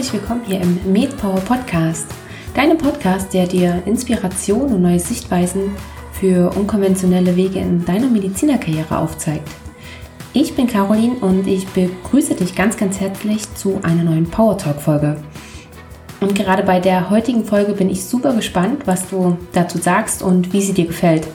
herzlich willkommen hier im MedPower Podcast. Deinem Podcast, der dir Inspiration und neue Sichtweisen für unkonventionelle Wege in deiner Medizinerkarriere aufzeigt. Ich bin Caroline und ich begrüße dich ganz, ganz herzlich zu einer neuen Power Talk Folge. Und gerade bei der heutigen Folge bin ich super gespannt, was du dazu sagst und wie sie dir gefällt.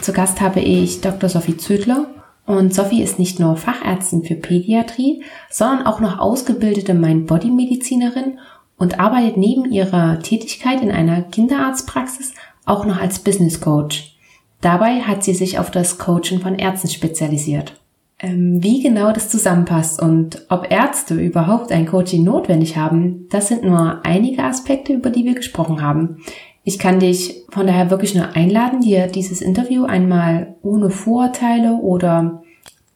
Zu Gast habe ich Dr. Sophie Zödler und Sophie ist nicht nur Fachärztin für Pädiatrie, sondern auch noch ausgebildete Mind-Body-Medizinerin und arbeitet neben ihrer Tätigkeit in einer Kinderarztpraxis auch noch als Business Coach. Dabei hat sie sich auf das Coaching von Ärzten spezialisiert. Ähm, wie genau das zusammenpasst und ob Ärzte überhaupt ein Coaching notwendig haben, das sind nur einige Aspekte, über die wir gesprochen haben. Ich kann dich von daher wirklich nur einladen, dir dieses Interview einmal ohne Vorurteile oder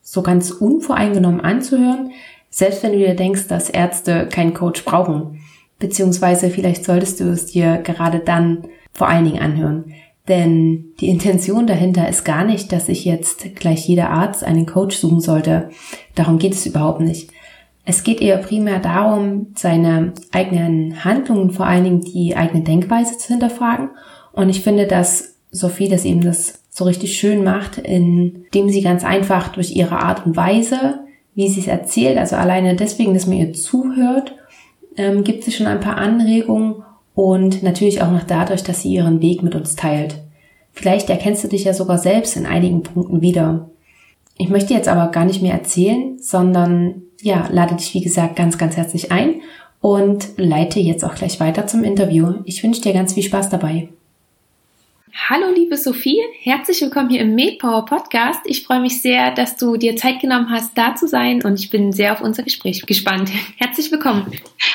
so ganz unvoreingenommen anzuhören, selbst wenn du dir denkst, dass Ärzte keinen Coach brauchen. Beziehungsweise vielleicht solltest du es dir gerade dann vor allen Dingen anhören. Denn die Intention dahinter ist gar nicht, dass sich jetzt gleich jeder Arzt einen Coach suchen sollte. Darum geht es überhaupt nicht. Es geht eher primär darum, seine eigenen Handlungen, vor allen Dingen die eigene Denkweise zu hinterfragen. Und ich finde, dass Sophie das eben das so richtig schön macht, indem sie ganz einfach durch ihre Art und Weise, wie sie es erzählt, also alleine deswegen, dass man ihr zuhört, ähm, gibt sie schon ein paar Anregungen und natürlich auch noch dadurch, dass sie ihren Weg mit uns teilt. Vielleicht erkennst du dich ja sogar selbst in einigen Punkten wieder. Ich möchte jetzt aber gar nicht mehr erzählen, sondern ja, lade dich wie gesagt ganz, ganz herzlich ein und leite jetzt auch gleich weiter zum Interview. Ich wünsche dir ganz viel Spaß dabei. Hallo liebe Sophie, herzlich willkommen hier im MedPower Podcast. Ich freue mich sehr, dass du dir Zeit genommen hast, da zu sein und ich bin sehr auf unser Gespräch gespannt. Herzlich willkommen.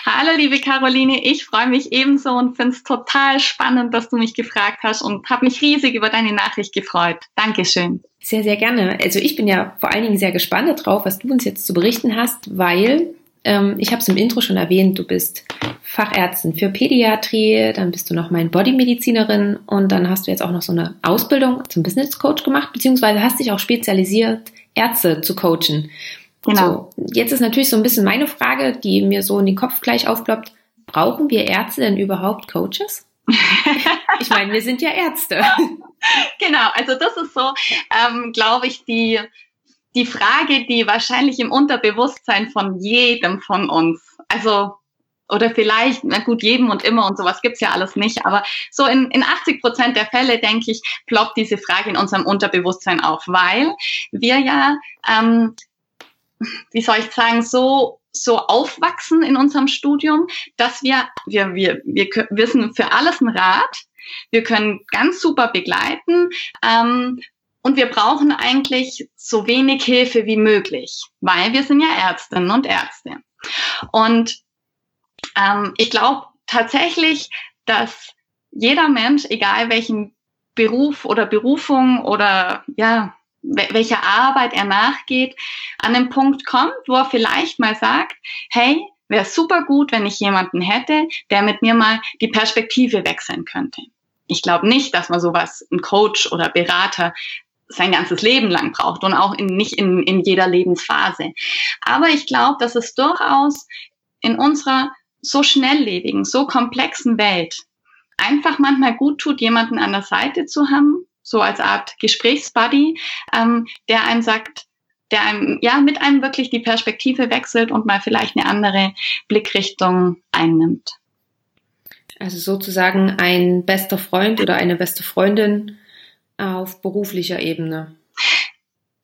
Hallo liebe Caroline, ich freue mich ebenso und finde es total spannend, dass du mich gefragt hast und habe mich riesig über deine Nachricht gefreut. Dankeschön. Sehr, sehr gerne. Also ich bin ja vor allen Dingen sehr gespannt darauf, was du uns jetzt zu berichten hast, weil ähm, ich habe es im Intro schon erwähnt, du bist Fachärztin für Pädiatrie, dann bist du noch mein Bodymedizinerin und dann hast du jetzt auch noch so eine Ausbildung zum Business Coach gemacht, beziehungsweise hast dich auch spezialisiert, Ärzte zu coachen. Genau. So, jetzt ist natürlich so ein bisschen meine Frage, die mir so in den Kopf gleich aufploppt. Brauchen wir Ärzte denn überhaupt Coaches? ich meine, wir sind ja Ärzte. genau, also das ist so, ähm, glaube ich, die, die Frage, die wahrscheinlich im Unterbewusstsein von jedem von uns, also oder vielleicht, na gut, jedem und immer und sowas gibt's ja alles nicht, aber so in, in 80 Prozent der Fälle, denke ich, ploppt diese Frage in unserem Unterbewusstsein auf, weil wir ja, ähm, wie soll ich sagen, so so aufwachsen in unserem Studium, dass wir, wir, wir, wir wissen für alles einen Rat, wir können ganz super begleiten ähm, und wir brauchen eigentlich so wenig Hilfe wie möglich, weil wir sind ja Ärztinnen und Ärzte. Und ähm, ich glaube tatsächlich, dass jeder Mensch, egal welchen Beruf oder Berufung oder ja, welcher Arbeit er nachgeht, an den Punkt kommt, wo er vielleicht mal sagt, hey, wäre super gut, wenn ich jemanden hätte, der mit mir mal die Perspektive wechseln könnte. Ich glaube nicht, dass man sowas, ein Coach oder Berater, sein ganzes Leben lang braucht und auch in, nicht in, in jeder Lebensphase. Aber ich glaube, dass es durchaus in unserer so schnelllebigen, so komplexen Welt einfach manchmal gut tut, jemanden an der Seite zu haben, so als Art Gesprächsbuddy, ähm, der einem sagt, der einem, ja, mit einem wirklich die Perspektive wechselt und mal vielleicht eine andere Blickrichtung einnimmt. Also sozusagen ein bester Freund oder eine beste Freundin auf beruflicher Ebene.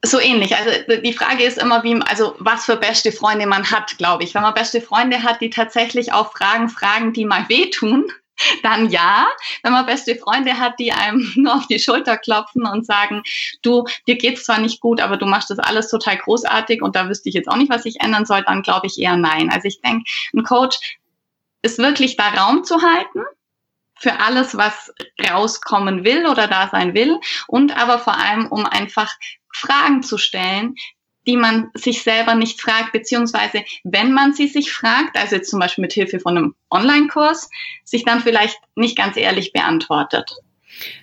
So ähnlich. Also die Frage ist immer, wie, also was für beste Freunde man hat, glaube ich. Wenn man beste Freunde hat, die tatsächlich auch Fragen fragen, die mal wehtun, dann ja. Wenn man beste Freunde hat, die einem nur auf die Schulter klopfen und sagen, du, dir geht's zwar nicht gut, aber du machst das alles total großartig und da wüsste ich jetzt auch nicht, was ich ändern soll, dann glaube ich eher nein. Also ich denke, ein Coach ist wirklich da Raum zu halten für alles, was rauskommen will oder da sein will und aber vor allem, um einfach Fragen zu stellen, die man sich selber nicht fragt, beziehungsweise wenn man sie sich fragt, also jetzt zum Beispiel mit Hilfe von einem Online-Kurs, sich dann vielleicht nicht ganz ehrlich beantwortet.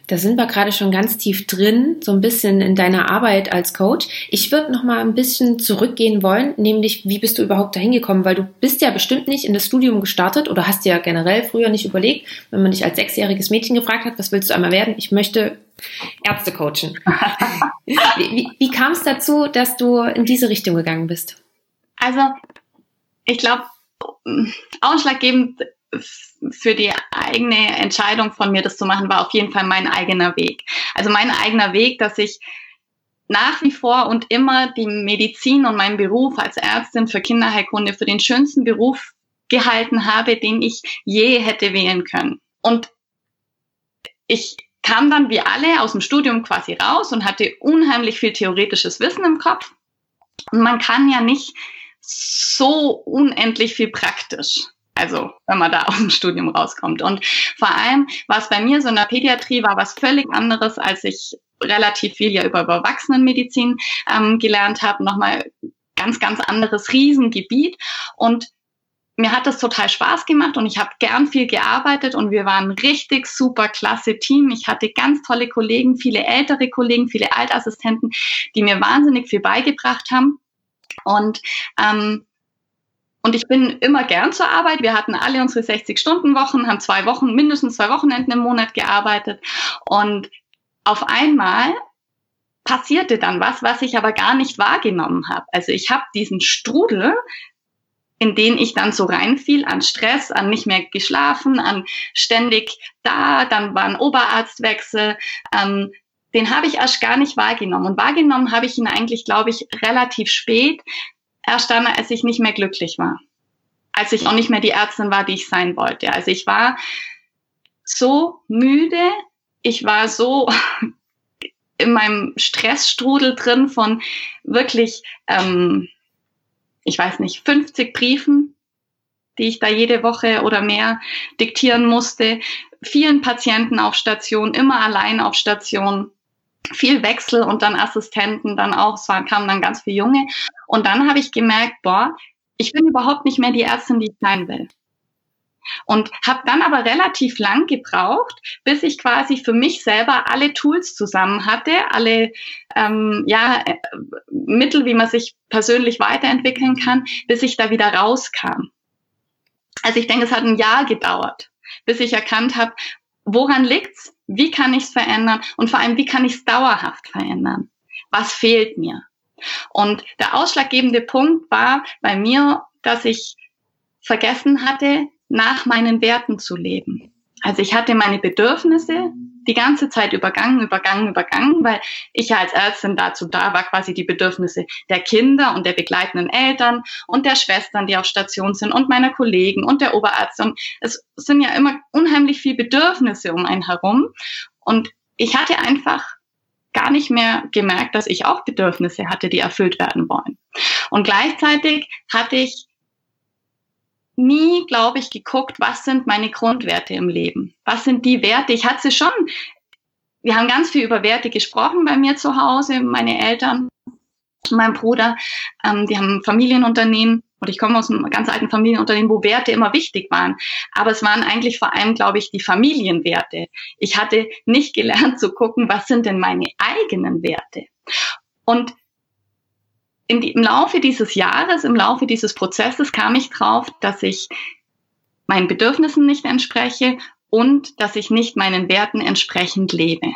Da sind wir gerade schon ganz tief drin, so ein bisschen in deiner Arbeit als Coach. Ich würde noch mal ein bisschen zurückgehen wollen, nämlich wie bist du überhaupt dahin gekommen? Weil du bist ja bestimmt nicht in das Studium gestartet oder hast dir ja generell früher nicht überlegt, wenn man dich als sechsjähriges Mädchen gefragt hat, was willst du einmal werden? Ich möchte Ärzte coachen. wie, wie, wie kam es dazu, dass du in diese Richtung gegangen bist? Also, ich glaube, ausschlaggebend für die eigene Entscheidung von mir, das zu machen, war auf jeden Fall mein eigener Weg. Also mein eigener Weg, dass ich nach wie vor und immer die Medizin und meinen Beruf als Ärztin für Kinderheilkunde für den schönsten Beruf gehalten habe, den ich je hätte wählen können. Und ich kam dann wie alle aus dem Studium quasi raus und hatte unheimlich viel theoretisches Wissen im Kopf. Und man kann ja nicht so unendlich viel praktisch. Also, wenn man da aus dem Studium rauskommt. Und vor allem war es bei mir so in der Pädiatrie war was völlig anderes, als ich relativ viel ja über Erwachsenenmedizin ähm, gelernt habe. Nochmal ganz, ganz anderes Riesengebiet. Und mir hat das total Spaß gemacht und ich habe gern viel gearbeitet und wir waren richtig super klasse Team. Ich hatte ganz tolle Kollegen, viele ältere Kollegen, viele Altassistenten, die mir wahnsinnig viel beigebracht haben. Und ähm, und ich bin immer gern zur Arbeit. Wir hatten alle unsere 60-Stunden-Wochen, haben zwei Wochen, mindestens zwei Wochenenden im Monat gearbeitet. Und auf einmal passierte dann was, was ich aber gar nicht wahrgenommen habe. Also ich habe diesen Strudel, in den ich dann so reinfiel, an Stress, an nicht mehr geschlafen, an ständig da, dann war ein Oberarztwechsel, ähm, den habe ich erst gar nicht wahrgenommen. Und wahrgenommen habe ich ihn eigentlich, glaube ich, relativ spät, erst dann, als ich nicht mehr glücklich war. Als ich auch nicht mehr die Ärztin war, die ich sein wollte. Also ich war so müde, ich war so in meinem Stressstrudel drin von wirklich, ähm, ich weiß nicht, 50 Briefen, die ich da jede Woche oder mehr diktieren musste, vielen Patienten auf Station, immer allein auf Station, viel Wechsel und dann Assistenten, dann auch, es kamen dann ganz viele Junge. Und dann habe ich gemerkt, boah, ich bin überhaupt nicht mehr die Ärztin, die ich sein will. Und habe dann aber relativ lang gebraucht, bis ich quasi für mich selber alle Tools zusammen hatte, alle ähm, ja, äh, Mittel, wie man sich persönlich weiterentwickeln kann, bis ich da wieder rauskam. Also ich denke, es hat ein Jahr gedauert, bis ich erkannt habe, woran liegt's? Wie kann ich es verändern? Und vor allem, wie kann ich es dauerhaft verändern? Was fehlt mir? Und der ausschlaggebende Punkt war bei mir, dass ich vergessen hatte, nach meinen Werten zu leben. Also ich hatte meine Bedürfnisse die ganze Zeit übergangen, übergangen, übergangen, weil ich ja als Ärztin dazu da war, quasi die Bedürfnisse der Kinder und der begleitenden Eltern und der Schwestern, die auf Station sind und meiner Kollegen und der Oberarzt. Und es sind ja immer unheimlich viele Bedürfnisse um einen herum. Und ich hatte einfach gar nicht mehr gemerkt, dass ich auch Bedürfnisse hatte, die erfüllt werden wollen. Und gleichzeitig hatte ich nie, glaube ich, geguckt, was sind meine Grundwerte im Leben? Was sind die Werte? Ich hatte sie schon. Wir haben ganz viel über Werte gesprochen bei mir zu Hause, meine Eltern, mein Bruder, ähm, die haben Familienunternehmen und ich komme aus einem ganz alten Familienunternehmen, wo Werte immer wichtig waren. Aber es waren eigentlich vor allem, glaube ich, die Familienwerte. Ich hatte nicht gelernt zu gucken, was sind denn meine eigenen Werte? Und die, im Laufe dieses Jahres, im Laufe dieses Prozesses kam ich drauf, dass ich meinen Bedürfnissen nicht entspreche und dass ich nicht meinen Werten entsprechend lebe.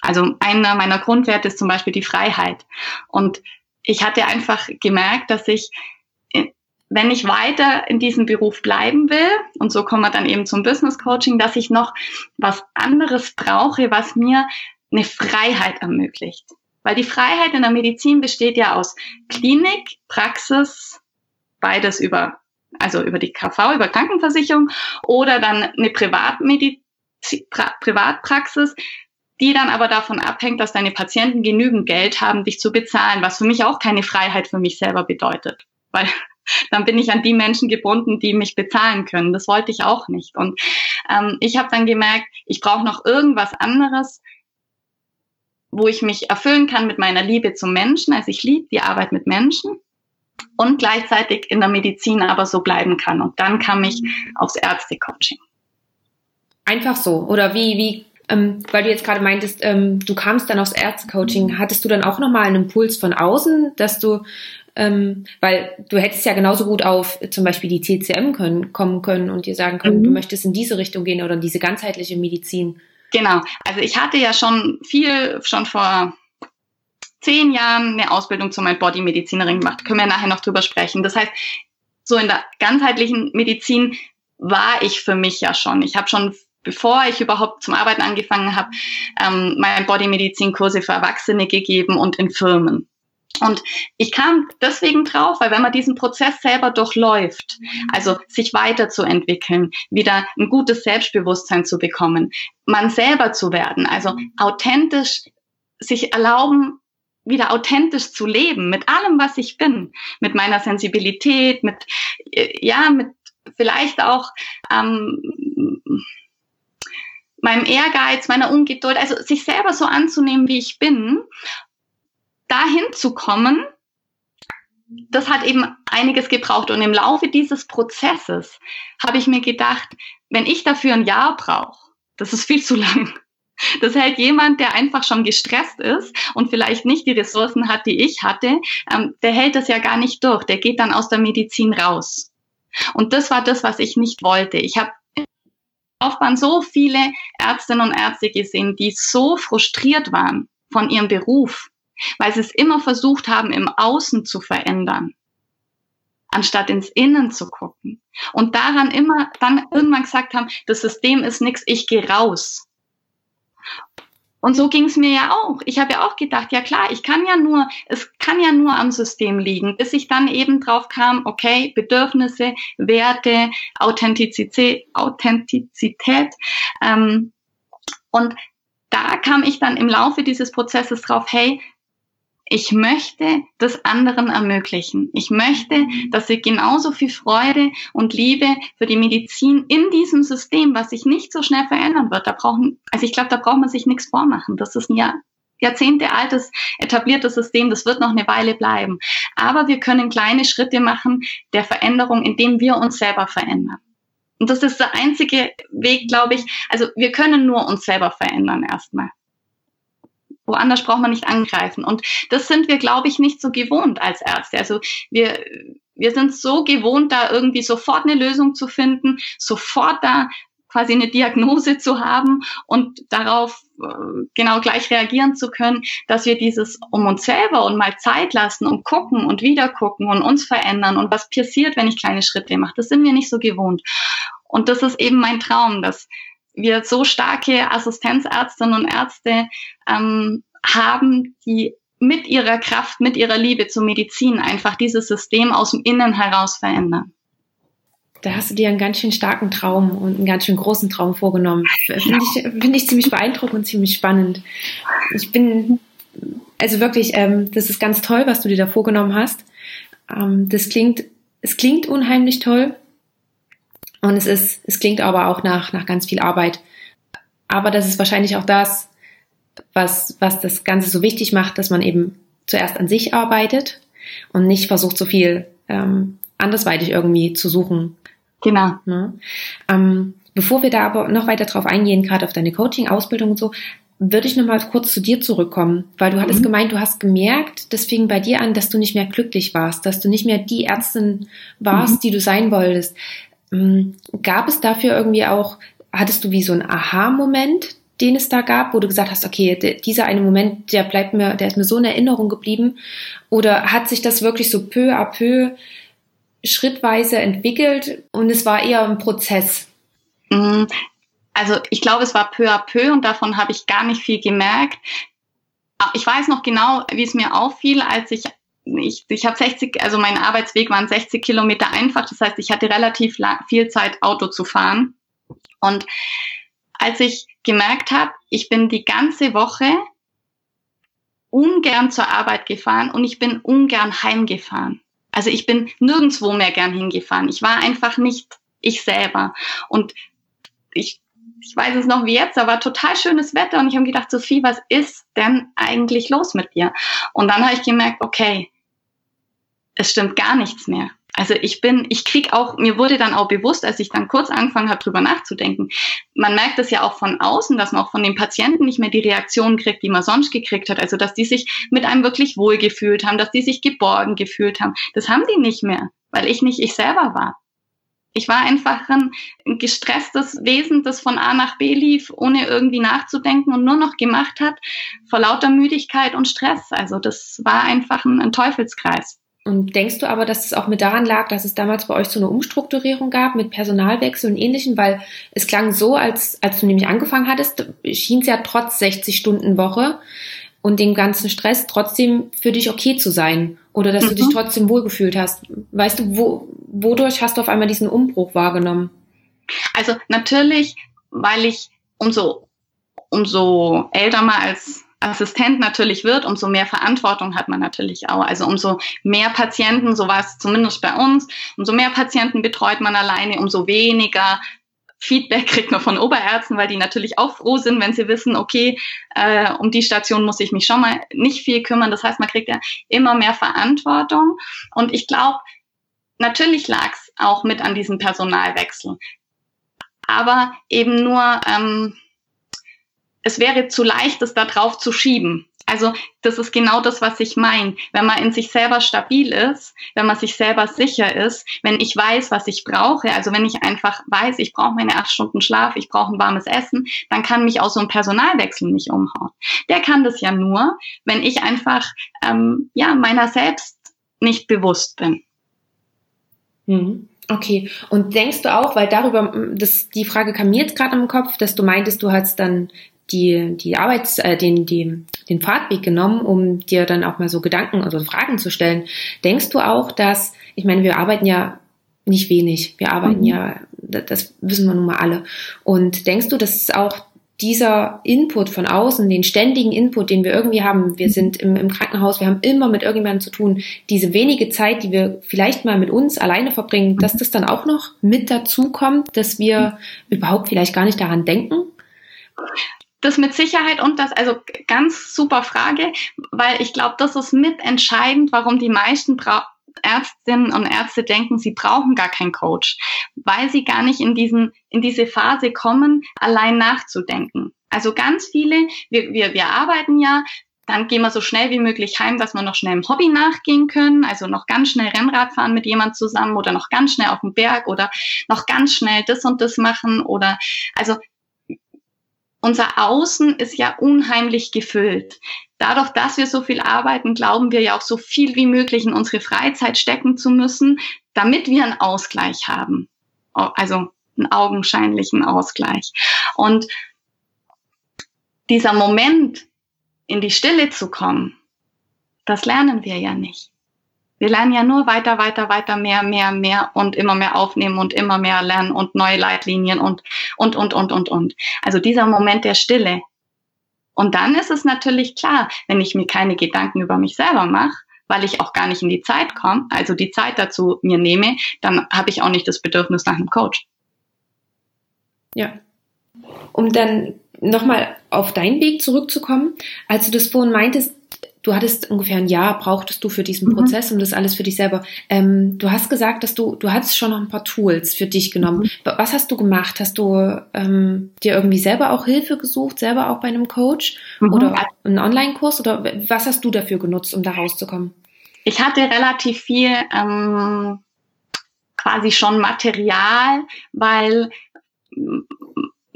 Also einer meiner Grundwerte ist zum Beispiel die Freiheit. Und ich hatte einfach gemerkt, dass ich, wenn ich weiter in diesem Beruf bleiben will, und so kommen wir dann eben zum Business Coaching, dass ich noch was anderes brauche, was mir eine Freiheit ermöglicht. Weil die Freiheit in der Medizin besteht ja aus Klinik, Praxis, beides über, also über die KV, über Krankenversicherung oder dann eine Privatmediz pra Privatpraxis, die dann aber davon abhängt, dass deine Patienten genügend Geld haben, dich zu bezahlen, was für mich auch keine Freiheit für mich selber bedeutet. Weil dann bin ich an die Menschen gebunden, die mich bezahlen können. Das wollte ich auch nicht. Und ähm, ich habe dann gemerkt, ich brauche noch irgendwas anderes, wo ich mich erfüllen kann mit meiner Liebe zum Menschen. Also ich liebe die Arbeit mit Menschen und gleichzeitig in der Medizin aber so bleiben kann. Und dann kam ich aufs Ärztecoaching. Einfach so. Oder wie, wie Ähm, weil du jetzt gerade meintest, ähm, du kamst dann aufs Ärztecoaching. Hattest du dann auch nochmal einen Impuls von außen, dass du, ähm, weil du hättest ja genauso gut auf zum Beispiel die TCM können, kommen können und dir sagen können, mhm. du möchtest in diese Richtung gehen oder in diese ganzheitliche Medizin. Genau. Also ich hatte ja schon viel, schon vor zehn Jahren eine Ausbildung zur Mind-Body-Medizinerin gemacht. Können wir nachher noch drüber sprechen. Das heißt, so in der ganzheitlichen Medizin war ich für mich ja schon. Ich habe schon bevor ich überhaupt zum Arbeiten angefangen habe, ähm, meine Bodymedizin-Kurse für Erwachsene gegeben und in Firmen. Und ich kam deswegen drauf, weil wenn man diesen Prozess selber durchläuft, also sich weiterzuentwickeln, wieder ein gutes Selbstbewusstsein zu bekommen, man selber zu werden, also authentisch sich erlauben, wieder authentisch zu leben, mit allem, was ich bin, mit meiner Sensibilität, mit, äh, ja, mit vielleicht auch ähm, meinem Ehrgeiz, meiner Ungeduld, also sich selber so anzunehmen, wie ich bin, dahin zu kommen, das hat eben einiges gebraucht. Und im Laufe dieses Prozesses habe ich mir gedacht, wenn ich dafür ein Jahr brauche, das ist viel zu lang. Das hält jemand, der einfach schon gestresst ist und vielleicht nicht die Ressourcen hat, die ich hatte, ähm, der hält das ja gar nicht durch. Der geht dann aus der Medizin raus. Und das war das, was ich nicht wollte. Ich habe Laufbahn so viele Ärztinnen und Ärzte gesehen, die so frustriert waren von ihrem Beruf, weil sie es immer versucht haben, im Außen zu verändern, anstatt ins Innen zu gucken. Und daran immer dann irgendwann gesagt haben, das System ist nichts, ich gehe raus. Und so ging es mir ja auch. Ich habe ja auch gedacht, ja klar, ich kann ja nur, es kann ja nur am System liegen, bis ich dann eben drauf kam, okay, Bedürfnisse, Werte, Authentizität, Authentizität. Ähm, und da kam ich dann im Laufe dieses Prozesses drauf, hey, ich möchte das anderen ermöglichen. Ich möchte, dass sie genauso viel Freude und Liebe für die Medizin in diesem System, was sich nicht so schnell verändern wird, da brauchen, also ich glaube, da braucht man sich nichts vormachen. Das ist ein Jahr, Jahrzehnte altes, etabliertes System, das wird noch eine Weile bleiben. Aber wir können kleine Schritte machen der Veränderung, indem wir uns selber verändern. Und das ist der einzige Weg, glaube ich. Also wir können nur uns selber verändern erstmal. Woanders braucht man nicht angreifen. Und das sind wir, glaube ich, nicht so gewohnt als Ärzte. Also wir, wir sind so gewohnt, da irgendwie sofort eine Lösung zu finden, sofort da quasi eine Diagnose zu haben und darauf äh, genau gleich reagieren zu können, dass wir dieses um uns selber und mal Zeit lassen und gucken und wieder gucken und uns verändern und was passiert, wenn ich kleine Schritte mache. Das sind wir nicht so gewohnt. Und das ist eben mein Traum, dass wir so starke Assistenzärztinnen und Ärzte ähm, haben, die mit ihrer Kraft, mit ihrer Liebe zur Medizin einfach dieses System aus dem Innen heraus verändern. Da hast du dir einen ganz schön starken Traum und einen ganz schön großen Traum vorgenommen. Finde ich, finde ich ziemlich beeindruckend und ziemlich spannend. Ich bin, also wirklich, ähm, das ist ganz toll, was du dir da vorgenommen hast. Ähm, das klingt, es klingt unheimlich toll. Und es ist, es klingt aber auch nach, nach ganz viel Arbeit. Aber das ist wahrscheinlich auch das, was, was das Ganze so wichtig macht, dass man eben zuerst an sich arbeitet und nicht versucht, so viel ähm, andersweitig irgendwie zu suchen. Genau. Ne? Ähm, bevor wir da aber noch weiter drauf eingehen, gerade auf deine Coaching-Ausbildung und so, würde ich nochmal kurz zu dir zurückkommen, weil du mhm. hattest gemeint, du hast gemerkt, das fing bei dir an, dass du nicht mehr glücklich warst, dass du nicht mehr die Ärztin warst, mhm. die du sein wolltest. Ähm, gab es dafür irgendwie auch, hattest du wie so ein Aha-Moment, den es da gab, wo du gesagt hast, okay, dieser eine Moment, der bleibt mir, der ist mir so in Erinnerung geblieben? Oder hat sich das wirklich so peu à peu schrittweise entwickelt und es war eher ein Prozess? Mm, also ich glaube, es war peu à peu und davon habe ich gar nicht viel gemerkt. Ah, ich weiß noch genau, wie es mir auffiel, als ich ich, ich habe 60, also mein Arbeitsweg waren 60 Kilometer einfach. Das heißt, ich hatte relativ viel Zeit, Auto zu fahren. Und als ich gemerkt habe, ich bin die ganze Woche ungern zur Arbeit gefahren und ich bin ungern heimgefahren. Also ich bin nirgendwo mehr gern hingefahren. Ich war einfach nicht ich selber. Und ich, ich weiß es noch wie jetzt, war total schönes Wetter und ich habe gedacht, Sophie, was ist denn eigentlich los mit dir? Und dann habe ich gemerkt, okay, es stimmt gar nichts mehr. Also ich bin, ich krieg auch, mir wurde dann auch bewusst, als ich dann kurz angefangen habe, drüber nachzudenken. Man merkt es ja auch von außen, dass man auch von den Patienten nicht mehr die Reaktionen kriegt, die man sonst gekriegt hat. Also dass die sich mit einem wirklich wohlgefühlt haben, dass die sich geborgen gefühlt haben. Das haben die nicht mehr, weil ich nicht ich selber war. Ich war einfach ein gestresstes Wesen, das von A nach B lief, ohne irgendwie nachzudenken und nur noch gemacht hat, vor lauter Müdigkeit und Stress. Also das war einfach ein, ein Teufelskreis. Und denkst du aber, dass es auch mit daran lag, dass es damals bei euch so eine Umstrukturierung gab mit Personalwechsel und ähnlichem? Weil es klang so, als, als du nämlich angefangen hattest, schien es ja trotz 60 Stunden Woche und dem ganzen Stress trotzdem für dich okay zu sein. Oder dass mhm. du dich mhm. trotzdem wohlgefühlt hast. Weißt du, wo, wodurch hast du auf einmal diesen Umbruch wahrgenommen? Also natürlich, weil ich umso, umso älter mal als Assistent natürlich wird, umso mehr Verantwortung hat man natürlich auch. Also umso mehr Patienten, so war es zumindest bei uns, umso mehr Patienten betreut man alleine, umso weniger Feedback kriegt man von Oberärzten, weil die natürlich auch froh sind, wenn sie wissen, okay, äh, um die Station muss ich mich schon mal nicht viel kümmern. Das heißt, man kriegt ja immer mehr Verantwortung. Und ich glaube, natürlich lag es auch mit an diesem Personalwechsel. Aber eben nur, ähm, es wäre zu leicht, es da drauf zu schieben. Also das ist genau das, was ich meine. Wenn man in sich selber stabil ist, wenn man sich selber sicher ist, wenn ich weiß, was ich brauche, also wenn ich einfach weiß, ich brauche meine acht Stunden Schlaf, ich brauche ein warmes Essen, dann kann mich auch so ein Personalwechsel nicht umhauen. Der kann das ja nur, wenn ich einfach ähm, ja meiner selbst nicht bewusst bin. Mhm. Okay, und denkst du auch, weil darüber, das, die Frage kam mir jetzt gerade im Kopf, dass du meintest, du hast dann die, die Arbeits, äh, den, die, den Fahrtweg genommen, um dir dann auch mal so Gedanken, also Fragen zu stellen. Denkst du auch, dass, ich meine, wir arbeiten ja nicht wenig, wir arbeiten mhm. ja, das wissen wir nun mal alle. Und denkst du, dass auch dieser Input von außen, den ständigen Input, den wir irgendwie haben, wir mhm. sind im, im Krankenhaus, wir haben immer mit irgendjemandem zu tun, diese wenige Zeit, die wir vielleicht mal mit uns alleine verbringen, dass das dann auch noch mit dazu kommt, dass wir mhm. überhaupt vielleicht gar nicht daran denken? Das mit Sicherheit und das, also ganz super Frage, weil ich glaube, das ist mitentscheidend, warum die meisten Bra Ärztinnen und Ärzte denken, sie brauchen gar keinen Coach, weil sie gar nicht in diesen, in diese Phase kommen, allein nachzudenken. Also ganz viele, wir, wir, wir arbeiten ja, dann gehen wir so schnell wie möglich heim, dass wir noch schnell im Hobby nachgehen können, also noch ganz schnell Rennrad fahren mit jemand zusammen oder noch ganz schnell auf dem Berg oder noch ganz schnell das und das machen oder also unser Außen ist ja unheimlich gefüllt. Dadurch, dass wir so viel arbeiten, glauben wir ja auch so viel wie möglich in unsere Freizeit stecken zu müssen, damit wir einen Ausgleich haben. Also einen augenscheinlichen Ausgleich. Und dieser Moment, in die Stille zu kommen, das lernen wir ja nicht. Wir lernen ja nur weiter, weiter, weiter, mehr, mehr, mehr und immer mehr aufnehmen und immer mehr lernen und neue Leitlinien und, und, und, und, und, und. Also dieser Moment der Stille. Und dann ist es natürlich klar, wenn ich mir keine Gedanken über mich selber mache, weil ich auch gar nicht in die Zeit komme, also die Zeit dazu mir nehme, dann habe ich auch nicht das Bedürfnis nach einem Coach. Ja. Um dann nochmal auf deinen Weg zurückzukommen, als du das vorhin meintest, du hattest ungefähr ein Jahr brauchtest du für diesen mhm. Prozess und das alles für dich selber. Ähm, du hast gesagt, dass du, du hattest schon noch ein paar Tools für dich genommen. Mhm. Was hast du gemacht? Hast du ähm, dir irgendwie selber auch Hilfe gesucht, selber auch bei einem Coach mhm. oder einen Online-Kurs oder was hast du dafür genutzt, um da rauszukommen? Ich hatte relativ viel ähm, quasi schon Material, weil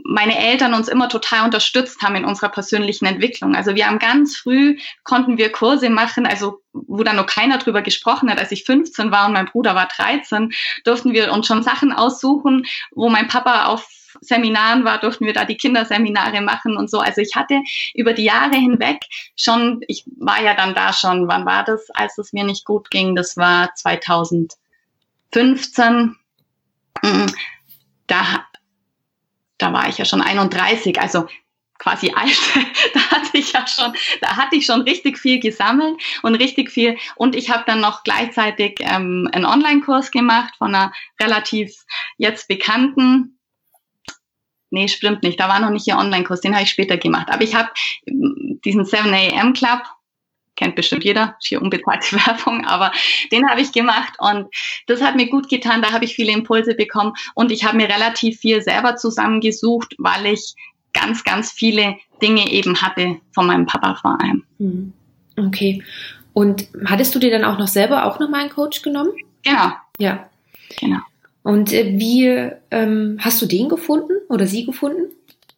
meine Eltern uns immer total unterstützt haben in unserer persönlichen Entwicklung. Also wir haben ganz früh konnten wir Kurse machen, also wo dann noch keiner drüber gesprochen hat. Als ich 15 war und mein Bruder war 13, durften wir uns schon Sachen aussuchen, wo mein Papa auf Seminaren war, durften wir da die Kinderseminare machen und so. Also ich hatte über die Jahre hinweg schon, ich war ja dann da schon, wann war das, als es mir nicht gut ging? Das war 2015. Mm, da da war ich ja schon 31, also quasi alt, da hatte ich ja schon, da hatte ich schon richtig viel gesammelt und richtig viel und ich habe dann noch gleichzeitig ähm, einen Online-Kurs gemacht von einer relativ jetzt bekannten, nee, stimmt nicht, da war noch nicht ihr Online-Kurs, den habe ich später gemacht, aber ich habe diesen 7 AM Club kennt bestimmt jeder, hier unbezahlte Werbung, aber den habe ich gemacht und das hat mir gut getan, da habe ich viele Impulse bekommen und ich habe mir relativ viel selber zusammengesucht, weil ich ganz, ganz viele Dinge eben hatte von meinem Papa vor allem. Hm. Okay. Und hattest du dir dann auch noch selber auch nochmal einen Coach genommen? Genau. Ja. Genau. Und äh, wie ähm, hast du den gefunden oder sie gefunden?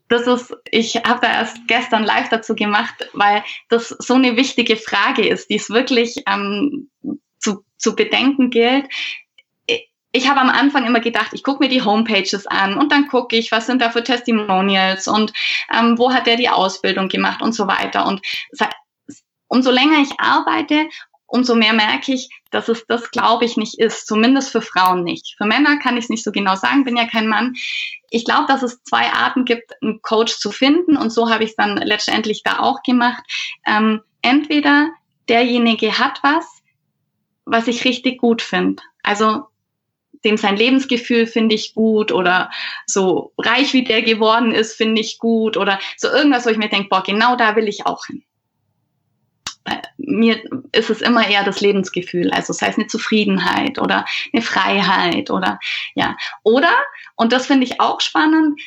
Das ist, ich habe da erst gestern live dazu gemacht, weil das so eine wichtige Frage ist, die es wirklich ähm, zu, zu bedenken gilt. Ich habe am Anfang immer gedacht, ich gucke mir die Homepages an und dann gucke ich, was sind da für Testimonials und ähm, wo hat der die Ausbildung gemacht und so weiter. Und umso länger ich arbeite, umso mehr merke ich, dass es das, glaube ich, nicht ist. Zumindest für Frauen nicht. Für Männer kann ich es nicht so genau sagen, bin ja kein Mann. Ich glaube, dass es zwei Arten gibt, einen Coach zu finden. Und so habe ich es dann letztendlich da auch gemacht. Ähm, entweder derjenige hat was, was ich richtig gut finde. Also dem sein Lebensgefühl finde ich gut oder so reich wie der geworden ist, finde ich gut oder so irgendwas, wo ich mir denke, boah, genau da will ich auch hin mir ist es immer eher das Lebensgefühl, also das heißt eine Zufriedenheit oder eine Freiheit oder ja. Oder, und das finde ich auch spannend,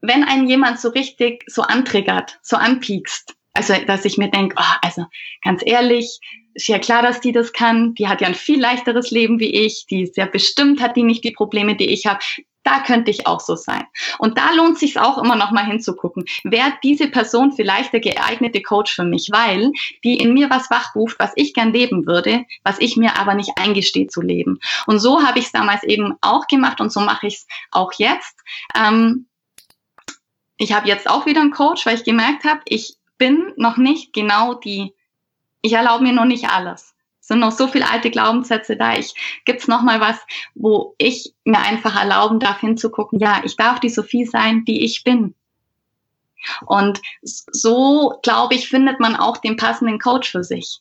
wenn ein jemand so richtig so antriggert, so anpiekst, also dass ich mir denke, oh, also ganz ehrlich, ist ja klar, dass die das kann, die hat ja ein viel leichteres Leben wie ich, die ist ja bestimmt, hat die nicht die Probleme, die ich habe da könnte ich auch so sein. Und da lohnt sich auch immer noch mal hinzugucken. Wäre diese Person vielleicht der geeignete Coach für mich, weil die in mir was wachruft, was ich gern leben würde, was ich mir aber nicht eingestehe zu leben. Und so habe ich es damals eben auch gemacht und so mache ich es auch jetzt. Ähm, ich habe jetzt auch wieder einen Coach, weil ich gemerkt habe, ich bin noch nicht genau die, ich erlaube mir noch nicht alles sind noch so viele alte Glaubenssätze da. Ich gibt's noch mal was, wo ich mir einfach erlauben darf hinzugucken. Ja, ich darf die Sophie sein, die ich bin. Und so glaube ich findet man auch den passenden Coach für sich.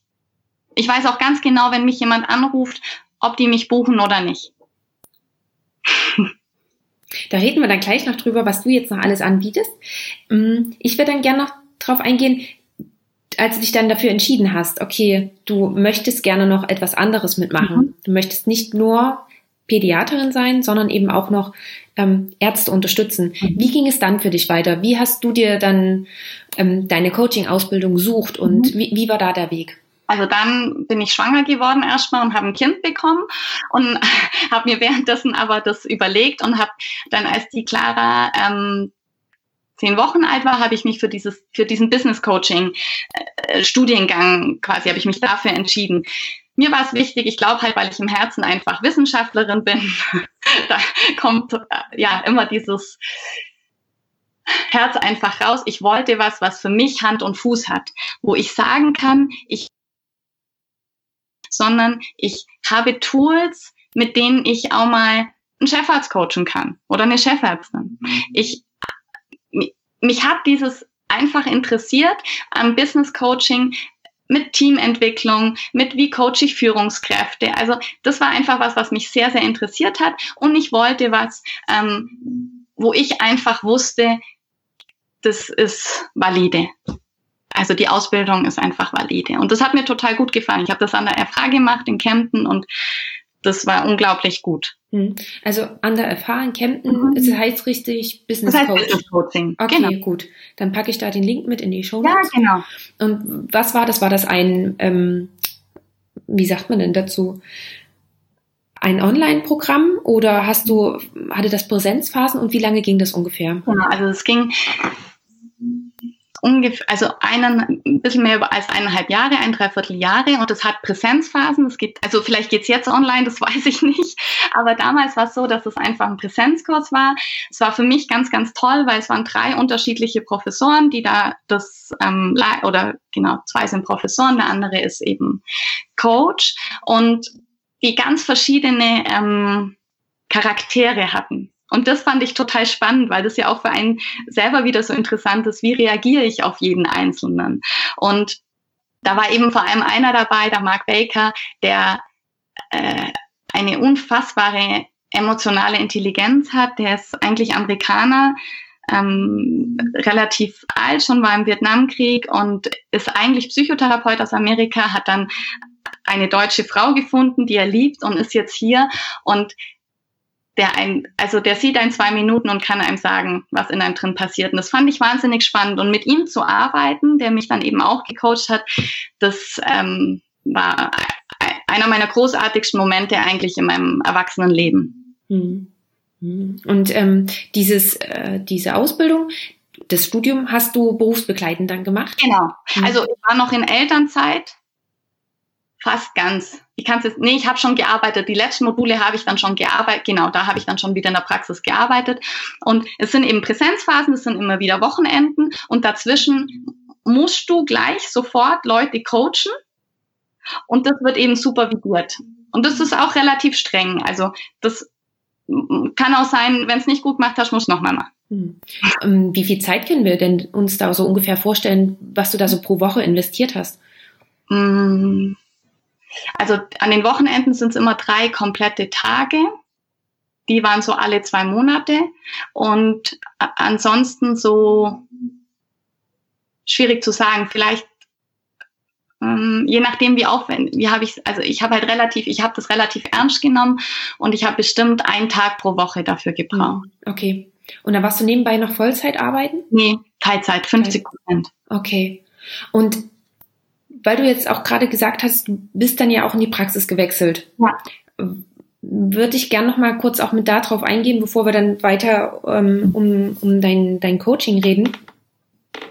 Ich weiß auch ganz genau, wenn mich jemand anruft, ob die mich buchen oder nicht. Da reden wir dann gleich noch drüber, was du jetzt noch alles anbietest. Mm, ich würde dann gerne noch drauf eingehen, als du dich dann dafür entschieden hast, okay, du möchtest gerne noch etwas anderes mitmachen. Mhm. Du möchtest nicht nur Pädiaterin sein, sondern eben auch noch ähm, Ärzte unterstützen. Mhm. Wie ging es dann für dich weiter? Wie hast du dir dann ähm, deine Coaching-Ausbildung gesucht und mhm. wie, wie war da der Weg? Also dann bin ich schwanger geworden erstmal und habe ein Kind bekommen und habe mir währenddessen aber das überlegt und habe dann, als die Clara ähm, zehn Wochen alt war, habe ich mich für dieses, für diesen Business Coaching äh, Studiengang quasi, habe ich mich dafür entschieden. Mir war es wichtig, ich glaube halt, weil ich im Herzen einfach Wissenschaftlerin bin, da kommt äh, ja immer dieses Herz einfach raus. Ich wollte was, was für mich Hand und Fuß hat, wo ich sagen kann, ich, sondern ich habe Tools, mit denen ich auch mal einen Chefarzt coachen kann oder eine Chefärztin. Ich mich hat dieses einfach interessiert am Business Coaching mit Teamentwicklung, mit wie coach ich Führungskräfte. Also das war einfach was, was mich sehr, sehr interessiert hat. Und ich wollte was, ähm, wo ich einfach wusste, das ist valide. Also die Ausbildung ist einfach valide. Und das hat mir total gut gefallen. Ich habe das an der FH gemacht in Kempten und das war unglaublich gut. Hm. Also an der in Kempten, mhm. es heißt richtig Business, das heißt Coach. Business Coaching. Okay, genau. gut. Dann packe ich da den Link mit in die Show. Ja, genau. Und was war das? War das ein, ähm, wie sagt man denn dazu? Ein Online-Programm oder hast du, hatte das Präsenzphasen und wie lange ging das ungefähr? Genau, also es ging ungefähr, also einen, ein bisschen mehr als eineinhalb Jahre, ein Dreivierteljahre und es hat Präsenzphasen. Es geht, also vielleicht geht's jetzt online, das weiß ich nicht. Aber damals war es so, dass es einfach ein Präsenzkurs war. Es war für mich ganz, ganz toll, weil es waren drei unterschiedliche Professoren, die da das ähm, oder genau, zwei sind Professoren, der andere ist eben Coach und die ganz verschiedene ähm, Charaktere hatten. Und das fand ich total spannend, weil das ja auch für einen selber wieder so interessant ist, wie reagiere ich auf jeden Einzelnen. Und da war eben vor allem einer dabei, der Mark Baker, der äh, eine unfassbare emotionale Intelligenz hat. Der ist eigentlich Amerikaner, ähm, relativ alt, schon war im Vietnamkrieg und ist eigentlich Psychotherapeut aus Amerika, hat dann eine deutsche Frau gefunden, die er liebt und ist jetzt hier und der ein, also der sieht ein zwei Minuten und kann einem sagen, was in einem drin passiert. Und das fand ich wahnsinnig spannend. Und mit ihm zu arbeiten, der mich dann eben auch gecoacht hat, das ähm, war einer meiner großartigsten Momente eigentlich in meinem Erwachsenenleben. Hm. Und ähm, dieses, äh, diese Ausbildung, das Studium hast du berufsbegleitend dann gemacht? Genau. Hm. Also ich war noch in Elternzeit, fast ganz. Ich kann es jetzt, nee, ich habe schon gearbeitet. Die letzten Module habe ich dann schon gearbeitet. Genau, da habe ich dann schon wieder in der Praxis gearbeitet. Und es sind eben Präsenzphasen, es sind immer wieder Wochenenden und dazwischen musst du gleich sofort Leute coachen und das wird eben supervidiert. Und das ist auch relativ streng. Also das kann auch sein, wenn es nicht gut gemacht hast, musst du nochmal machen. Hm. Ähm, wie viel Zeit können wir denn uns da so ungefähr vorstellen, was du da so pro Woche investiert hast? Hm. Also an den Wochenenden sind es immer drei komplette Tage. Die waren so alle zwei Monate. Und ansonsten so schwierig zu sagen, vielleicht ähm, je nachdem wie aufwendig, wie habe ich, also ich habe halt relativ, ich habe das relativ ernst genommen und ich habe bestimmt einen Tag pro Woche dafür gebraucht. Hm, okay. Und dann warst du nebenbei noch Vollzeit arbeiten? Nee, Teilzeit, 50 Prozent. Okay. Und weil du jetzt auch gerade gesagt hast, du bist dann ja auch in die Praxis gewechselt. Ja. Würde ich gern noch mal kurz auch mit darauf eingehen, bevor wir dann weiter ähm, um, um dein, dein Coaching reden.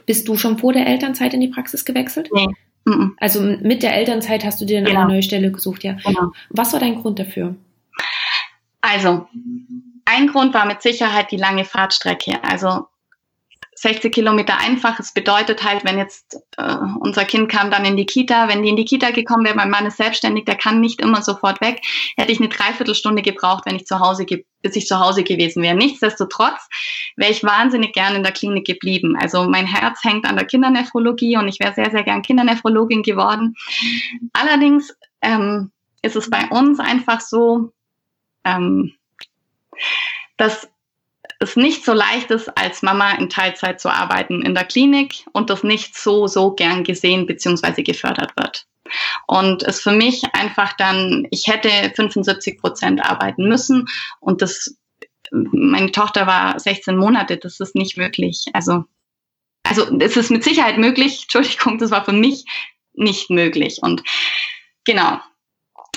Bist du schon vor der Elternzeit in die Praxis gewechselt? Nee. Mhm. Also mit der Elternzeit hast du dir genau. eine neue Stelle gesucht, ja. Genau. Was war dein Grund dafür? Also, ein Grund war mit Sicherheit die lange Fahrtstrecke. Also 60 Kilometer einfach. Es bedeutet halt, wenn jetzt äh, unser Kind kam dann in die Kita, wenn die in die Kita gekommen wäre, mein Mann ist selbstständig, der kann nicht immer sofort weg, hätte ich eine Dreiviertelstunde gebraucht, wenn ich zu Hause, bis ich zu Hause gewesen wäre. Nichtsdestotrotz wäre ich wahnsinnig gern in der Klinik geblieben. Also mein Herz hängt an der Kindernephrologie und ich wäre sehr, sehr gern Kindernephrologin geworden. Allerdings ähm, ist es bei uns einfach so, ähm, dass es nicht so leicht ist, als Mama in Teilzeit zu arbeiten in der Klinik und das nicht so, so gern gesehen bzw. gefördert wird. Und es für mich einfach dann, ich hätte 75 Prozent arbeiten müssen und das, meine Tochter war 16 Monate, das ist nicht möglich. Also, also es ist mit Sicherheit möglich, Entschuldigung, das war für mich nicht möglich. Und genau,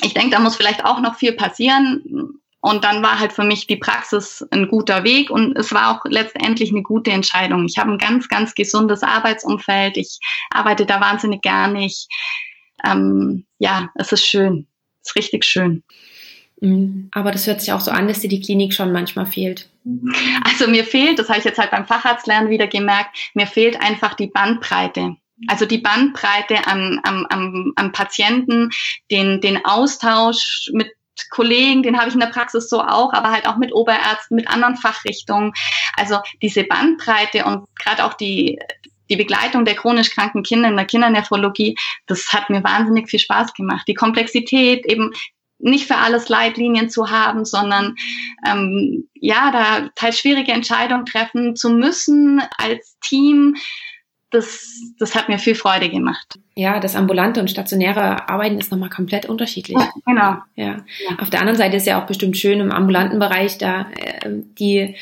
ich denke, da muss vielleicht auch noch viel passieren. Und dann war halt für mich die Praxis ein guter Weg und es war auch letztendlich eine gute Entscheidung. Ich habe ein ganz, ganz gesundes Arbeitsumfeld. Ich arbeite da wahnsinnig gerne. Ich, ähm, ja, es ist schön. Es ist richtig schön. Mhm. Aber das hört sich auch so an, dass dir die Klinik schon manchmal fehlt. Also mir fehlt, das habe ich jetzt halt beim Facharztlernen wieder gemerkt, mir fehlt einfach die Bandbreite. Also die Bandbreite an, an, an, an Patienten, den, den Austausch mit Kollegen, den habe ich in der Praxis so auch, aber halt auch mit Oberärzten, mit anderen Fachrichtungen. Also diese Bandbreite und gerade auch die, die Begleitung der chronisch kranken Kinder in der Kindernephrologie, das hat mir wahnsinnig viel Spaß gemacht. Die Komplexität, eben nicht für alles Leitlinien zu haben, sondern ähm, ja, da teils schwierige Entscheidungen treffen zu müssen als Team das, das hat mir viel Freude gemacht. Ja, das ambulante und stationäre Arbeiten ist nochmal komplett unterschiedlich. Ja, genau. Ja. ja. Auf der anderen Seite ist ja auch bestimmt schön im ambulanten Bereich da äh, die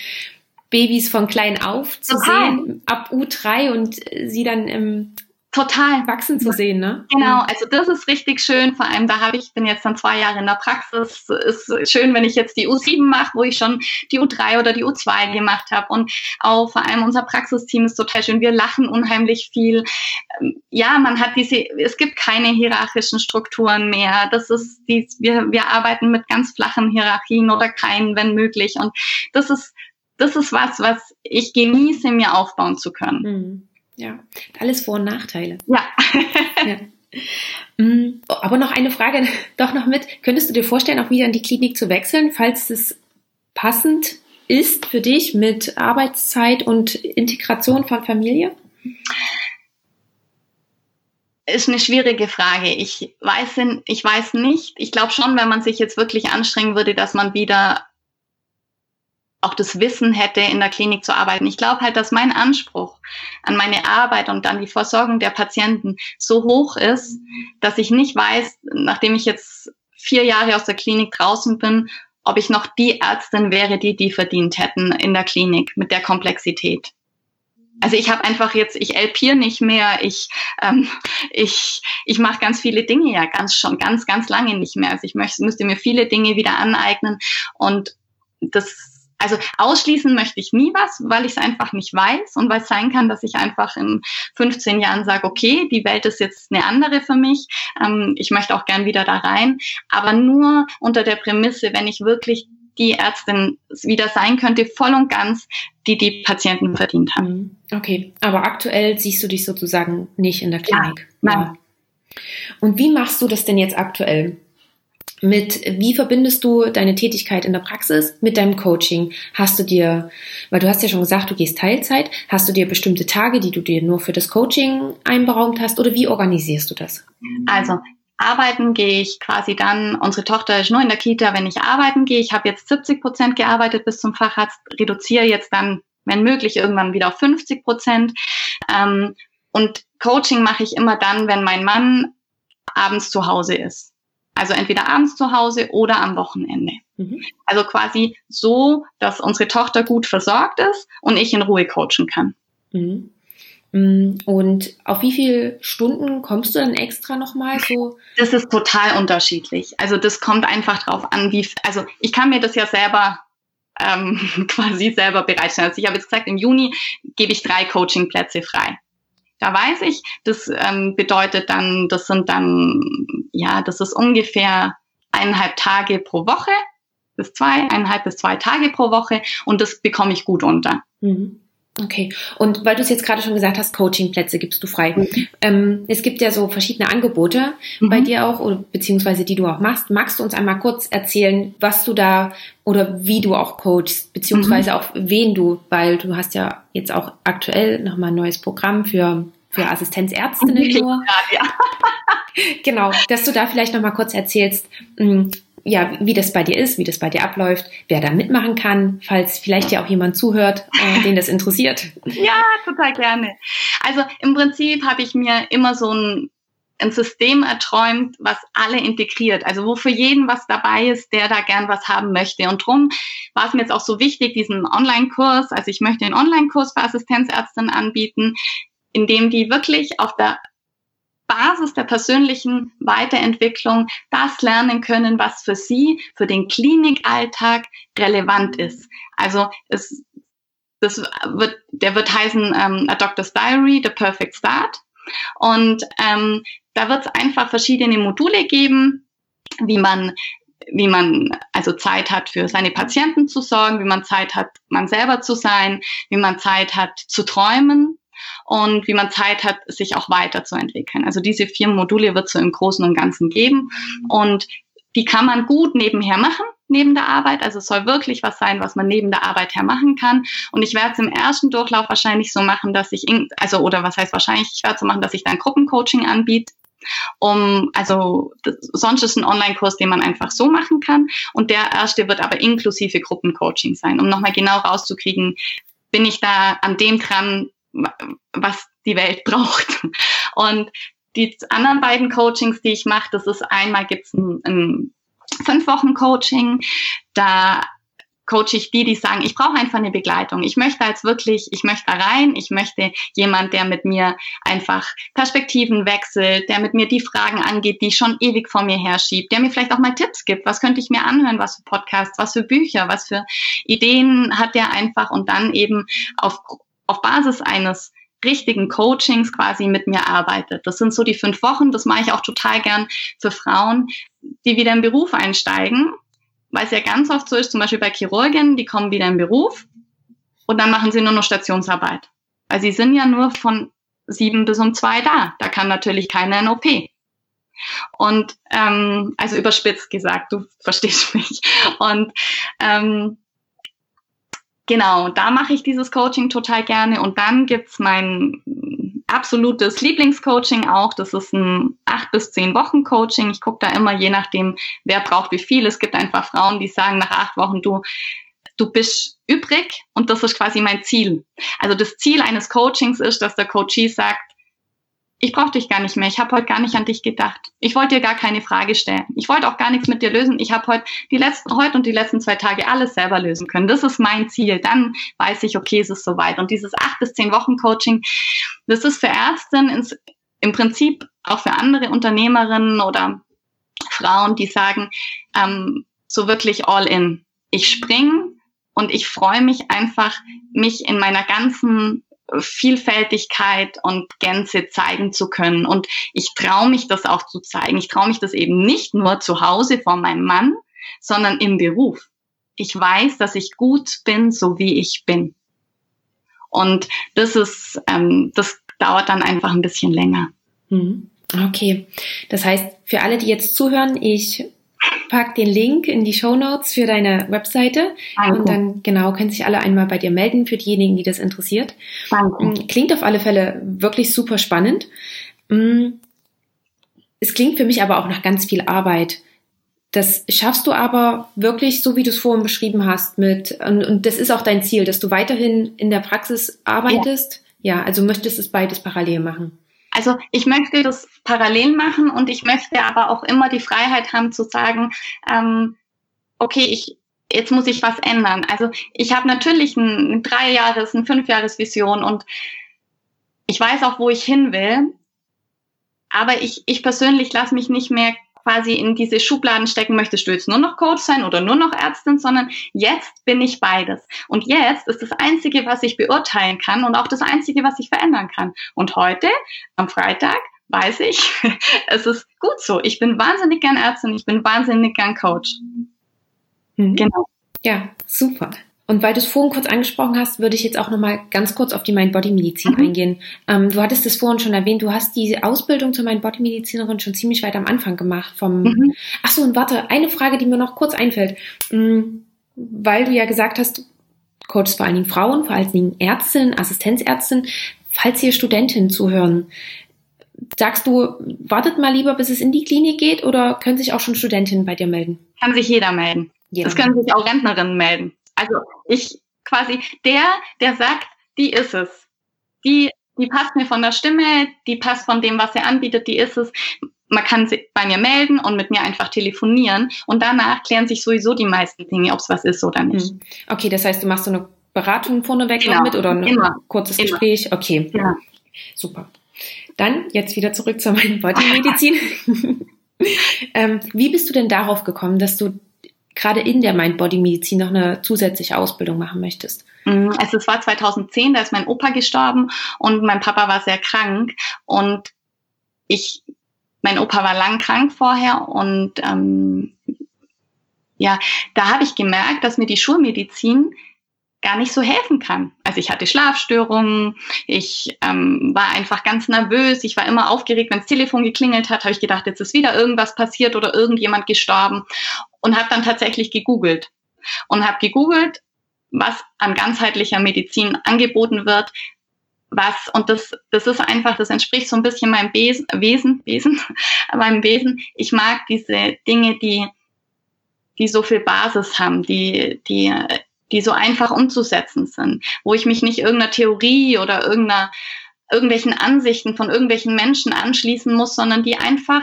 Babys von klein auf zu Total. sehen, ab U3 und sie dann im total wachsen zu sehen, ne? Genau, also das ist richtig schön. Vor allem, da habe ich, bin jetzt dann zwei Jahre in der Praxis. Es Ist schön, wenn ich jetzt die U7 mache, wo ich schon die U3 oder die U2 gemacht habe. Und auch vor allem unser Praxisteam ist total schön. Wir lachen unheimlich viel. Ähm, ja, man hat diese, es gibt keine hierarchischen Strukturen mehr. Das ist die, wir, wir arbeiten mit ganz flachen Hierarchien oder keinen, wenn möglich. Und das ist, das ist was, was ich genieße, mir aufbauen zu können. Mhm. Ja, alles Vor- und Nachteile. Ja. ja. Mm, aber noch eine Frage doch noch mit. Könntest du dir vorstellen, auch wieder in die Klinik zu wechseln, falls es passend ist für dich mit Arbeitszeit und Integration von Familie? Ist eine schwierige Frage. Ich weiß, ich weiß nicht. Ich glaube schon, wenn man sich jetzt wirklich anstrengen würde, dass man wieder auch das Wissen hätte, in der Klinik zu arbeiten. Ich glaube halt, dass mein Anspruch an meine Arbeit und an die Versorgung der Patienten so hoch ist, dass ich nicht weiß, nachdem ich jetzt vier Jahre aus der Klinik draußen bin, ob ich noch die Ärztin wäre, die die verdient hätten in der Klinik mit der Komplexität. Also ich habe einfach jetzt, ich elpiere nicht mehr, ich, ähm, ich, ich mache ganz viele Dinge ja ganz schon ganz, ganz lange nicht mehr. Also ich möchte, müsste mir viele Dinge wieder aneignen und das also ausschließen möchte ich nie was, weil ich es einfach nicht weiß und weil es sein kann, dass ich einfach in 15 Jahren sage, okay, die Welt ist jetzt eine andere für mich. Ähm, ich möchte auch gern wieder da rein, aber nur unter der Prämisse, wenn ich wirklich die Ärztin wieder sein könnte, voll und ganz, die die Patienten verdient haben. Mhm. Okay, aber aktuell siehst du dich sozusagen nicht in der Klinik. Nein. nein. Und wie machst du das denn jetzt aktuell? Mit wie verbindest du deine Tätigkeit in der Praxis mit deinem Coaching? Hast du dir, weil du hast ja schon gesagt, du gehst Teilzeit, hast du dir bestimmte Tage, die du dir nur für das Coaching einberaumt hast oder wie organisierst du das? Also Arbeiten gehe ich quasi dann, unsere Tochter ist nur in der Kita, wenn ich arbeiten gehe. Ich habe jetzt 70 Prozent gearbeitet bis zum Facharzt, reduziere jetzt dann, wenn möglich, irgendwann wieder auf 50 Prozent. Ähm, und Coaching mache ich immer dann, wenn mein Mann abends zu Hause ist. Also entweder abends zu Hause oder am Wochenende. Mhm. Also quasi so, dass unsere Tochter gut versorgt ist und ich in Ruhe coachen kann. Mhm. Mm, und auf wie viele Stunden kommst du dann extra nochmal so? Das ist total unterschiedlich. Also das kommt einfach drauf an, wie, also ich kann mir das ja selber ähm, quasi selber bereitstellen. Also ich habe jetzt gesagt, im Juni gebe ich drei Coachingplätze frei. Da weiß ich, das ähm, bedeutet dann, das sind dann, ja, das ist ungefähr eineinhalb Tage pro Woche bis zwei, eineinhalb bis zwei Tage pro Woche und das bekomme ich gut unter. Mhm. Okay, und weil du es jetzt gerade schon gesagt hast, Coachingplätze gibst du frei. Mhm. Ähm, es gibt ja so verschiedene Angebote mhm. bei dir auch, oder, beziehungsweise die du auch machst. Magst du uns einmal kurz erzählen, was du da oder wie du auch coachst, beziehungsweise mhm. auch wen du, weil du hast ja jetzt auch aktuell nochmal ein neues Programm für, für Assistenzärztinnen nur. Ja, ja. genau, dass du da vielleicht nochmal kurz erzählst, hm, ja, wie das bei dir ist, wie das bei dir abläuft, wer da mitmachen kann, falls vielleicht ja auch jemand zuhört, äh, den das interessiert. Ja, total gerne. Also im Prinzip habe ich mir immer so ein, ein System erträumt, was alle integriert. Also wo für jeden was dabei ist, der da gern was haben möchte. Und drum war es mir jetzt auch so wichtig, diesen Online-Kurs, also ich möchte einen Online-Kurs für Assistenzärztinnen anbieten, in dem die wirklich auf der Basis der persönlichen Weiterentwicklung das lernen können, was für sie, für den Klinikalltag relevant ist. Also es, das wird, der wird heißen ähm, A Doctor's Diary, The Perfect Start. Und ähm, da wird es einfach verschiedene Module geben, wie man wie man also Zeit hat für seine Patienten zu sorgen, wie man Zeit hat, man selber zu sein, wie man Zeit hat zu träumen, und wie man Zeit hat, sich auch weiterzuentwickeln. Also diese vier Module wird es so im Großen und Ganzen geben und die kann man gut nebenher machen neben der Arbeit. Also es soll wirklich was sein, was man neben der Arbeit her machen kann. Und ich werde es im ersten Durchlauf wahrscheinlich so machen, dass ich, in, also oder was heißt wahrscheinlich, ich werde so machen, dass ich dann Gruppencoaching anbiete. Um, also das, sonst ist ein Online-Kurs, den man einfach so machen kann. Und der erste wird aber inklusive Gruppencoaching sein, um nochmal genau rauszukriegen, bin ich da an dem dran, was die Welt braucht. Und die anderen beiden Coachings, die ich mache, das ist einmal gibt's ein, ein fünf Wochen Coaching, da coache ich die, die sagen, ich brauche einfach eine Begleitung. Ich möchte als wirklich, ich möchte da rein, ich möchte jemand, der mit mir einfach Perspektiven wechselt, der mit mir die Fragen angeht, die ich schon ewig vor mir herschiebt, der mir vielleicht auch mal Tipps gibt, was könnte ich mir anhören, was für Podcasts, was für Bücher, was für Ideen hat der einfach? Und dann eben auf auf Basis eines richtigen Coachings quasi mit mir arbeitet. Das sind so die fünf Wochen. Das mache ich auch total gern für Frauen, die wieder im Beruf einsteigen, weil es ja ganz oft so ist, zum Beispiel bei Chirurgen, die kommen wieder im Beruf und dann machen sie nur noch Stationsarbeit. Weil sie sind ja nur von sieben bis um zwei da. Da kann natürlich keiner in OP. Und ähm, also überspitzt gesagt, du verstehst mich. Und ähm, Genau, da mache ich dieses Coaching total gerne. Und dann gibt's mein absolutes Lieblingscoaching auch. Das ist ein acht bis zehn Wochen Coaching. Ich gucke da immer, je nachdem, wer braucht wie viel. Es gibt einfach Frauen, die sagen nach acht Wochen, du, du bist übrig und das ist quasi mein Ziel. Also das Ziel eines Coachings ist, dass der Coachee sagt, ich brauche dich gar nicht mehr, ich habe heute gar nicht an dich gedacht. Ich wollte dir gar keine Frage stellen. Ich wollte auch gar nichts mit dir lösen. Ich habe heute die letzten heute und die letzten zwei Tage alles selber lösen können. Das ist mein Ziel. Dann weiß ich, okay, es ist soweit. Und dieses acht bis zehn Wochen Coaching, das ist für Ärztinnen ins, im Prinzip auch für andere Unternehmerinnen oder Frauen, die sagen, ähm, so wirklich all in. Ich spring und ich freue mich einfach, mich in meiner ganzen Vielfältigkeit und Gänze zeigen zu können. Und ich traue mich das auch zu zeigen. Ich traue mich das eben nicht nur zu Hause vor meinem Mann, sondern im Beruf. Ich weiß, dass ich gut bin, so wie ich bin. Und das ist, ähm, das dauert dann einfach ein bisschen länger. Mhm. Okay. Das heißt, für alle, die jetzt zuhören, ich pack den Link in die Show Notes für deine Webseite Danke. und dann genau können sich alle einmal bei dir melden für diejenigen, die das interessiert. Danke. Mm, klingt auf alle Fälle wirklich super spannend. Mm, es klingt für mich aber auch nach ganz viel Arbeit. Das schaffst du aber wirklich, so wie du es vorhin beschrieben hast, mit, und, und das ist auch dein Ziel, dass du weiterhin in der Praxis arbeitest. Ja, ja also möchtest es beides parallel machen. Also ich möchte das parallel machen und ich möchte aber auch immer die Freiheit haben zu sagen, ähm, okay, ich jetzt muss ich was ändern. Also ich habe natürlich ein, ein Dreijahres-, ein Fünfjahres-Vision und ich weiß auch, wo ich hin will. Aber ich, ich persönlich lasse mich nicht mehr quasi in diese Schubladen stecken, möchtest du jetzt nur noch Coach sein oder nur noch Ärztin, sondern jetzt bin ich beides. Und jetzt ist das Einzige, was ich beurteilen kann und auch das Einzige, was ich verändern kann. Und heute, am Freitag, weiß ich, es ist gut so. Ich bin wahnsinnig gern Ärztin, ich bin wahnsinnig gern Coach. Mhm. Genau. Ja, super. Und weil du es vorhin kurz angesprochen hast, würde ich jetzt auch nochmal ganz kurz auf die Mind-Body-Medizin mhm. eingehen. Ähm, du hattest es vorhin schon erwähnt, du hast die Ausbildung zur Mind-Body-Medizinerin schon ziemlich weit am Anfang gemacht. Vom mhm. Ach so, und warte, eine Frage, die mir noch kurz einfällt. Mhm, weil du ja gesagt hast, Coaches vor allen Dingen Frauen, vor allen Dingen Ärztinnen, Assistenzärztinnen, falls hier Studentinnen zuhören, sagst du, wartet mal lieber, bis es in die Klinik geht oder können sich auch schon Studentinnen bei dir melden? Kann sich jeder melden. Jeder. Es können sich auch Rentnerinnen melden. Also ich quasi der, der sagt, die ist es. Die, die passt mir von der Stimme, die passt von dem, was er anbietet, die ist es. Man kann sich bei mir melden und mit mir einfach telefonieren und danach klären sich sowieso die meisten Dinge, ob es was ist oder nicht. Hm. Okay, das heißt, du machst so eine Beratung vorneweg genau. noch mit oder ein Immer. kurzes Immer. Gespräch? Okay. Ja. Super. Dann jetzt wieder zurück zur meinen Bodymedizin. ähm, wie bist du denn darauf gekommen, dass du gerade in der Mind-Body-Medizin noch eine zusätzliche Ausbildung machen möchtest? Mhm, also es war 2010, da ist mein Opa gestorben und mein Papa war sehr krank und ich, mein Opa war lang krank vorher und ähm, ja, da habe ich gemerkt, dass mir die Schulmedizin gar nicht so helfen kann. Also ich hatte Schlafstörungen, ich ähm, war einfach ganz nervös, ich war immer aufgeregt, wenn das Telefon geklingelt hat, habe ich gedacht, jetzt ist wieder irgendwas passiert oder irgendjemand gestorben und habe dann tatsächlich gegoogelt und habe gegoogelt, was an ganzheitlicher Medizin angeboten wird, was, und das, das ist einfach, das entspricht so ein bisschen meinem Besen, Wesen, Wesen, meinem Wesen. Ich mag diese Dinge, die, die so viel Basis haben, die, die die so einfach umzusetzen sind, wo ich mich nicht irgendeiner Theorie oder irgendeiner, irgendwelchen Ansichten von irgendwelchen Menschen anschließen muss, sondern die einfach